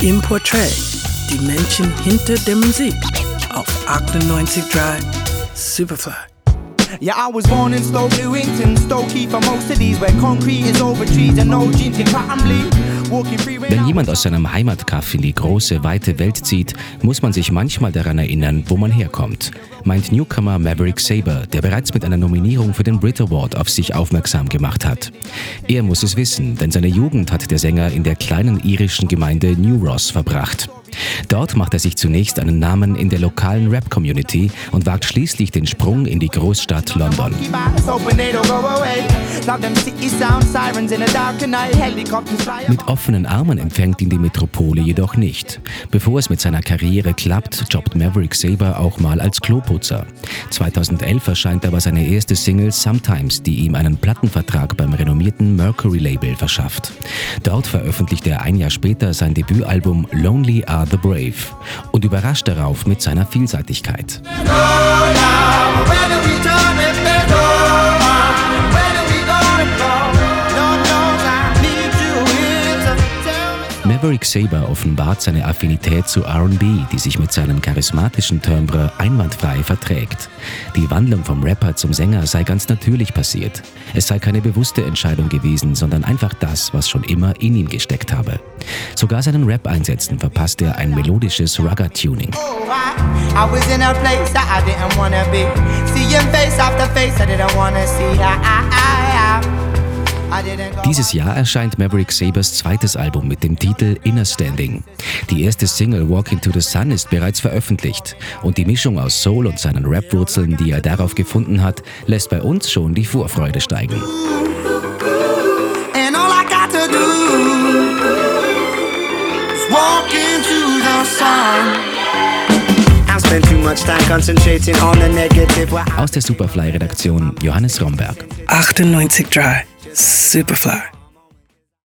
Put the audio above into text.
Im Portrait, die Menschen hinter der Musik auf 98.3 Superfly. Yeah, I was born in Stoke Newington, Stokey for most of these, where concrete is over trees and no jeans can cotton bleed. Wenn jemand aus seinem Heimatkaff in die große, weite Welt zieht, muss man sich manchmal daran erinnern, wo man herkommt, meint Newcomer Maverick Saber, der bereits mit einer Nominierung für den Brit Award auf sich aufmerksam gemacht hat. Er muss es wissen, denn seine Jugend hat der Sänger in der kleinen irischen Gemeinde New Ross verbracht. Dort macht er sich zunächst einen Namen in der lokalen Rap-Community und wagt schließlich den Sprung in die Großstadt London. Mit offenen Armen empfängt ihn die Metropole jedoch nicht. Bevor es mit seiner Karriere klappt, jobbt Maverick Saber auch mal als Kloputzer. 2011 erscheint aber seine erste Single Sometimes, die ihm einen Plattenvertrag beim renommierten Mercury Label verschafft. Dort veröffentlicht er ein Jahr später sein Debütalbum Lonely Are the Brave und überrascht darauf mit seiner Vielseitigkeit. Maverick Saber offenbart seine Affinität zu RB, die sich mit seinem charismatischen Timbre einwandfrei verträgt. Die Wandlung vom Rapper zum Sänger sei ganz natürlich passiert. Es sei keine bewusste Entscheidung gewesen, sondern einfach das, was schon immer in ihm gesteckt habe. Sogar seinen Rap-Einsätzen verpasst er ein melodisches Rugger-Tuning. Dieses Jahr erscheint Maverick Sabers zweites Album mit dem Titel Inner Standing. Die erste Single Walking to the Sun ist bereits veröffentlicht und die Mischung aus Soul und seinen Rap-Wurzeln, die er darauf gefunden hat, lässt bei uns schon die Vorfreude steigen. Aus der Superfly-Redaktion Johannes Romberg. 98.3 Superfly.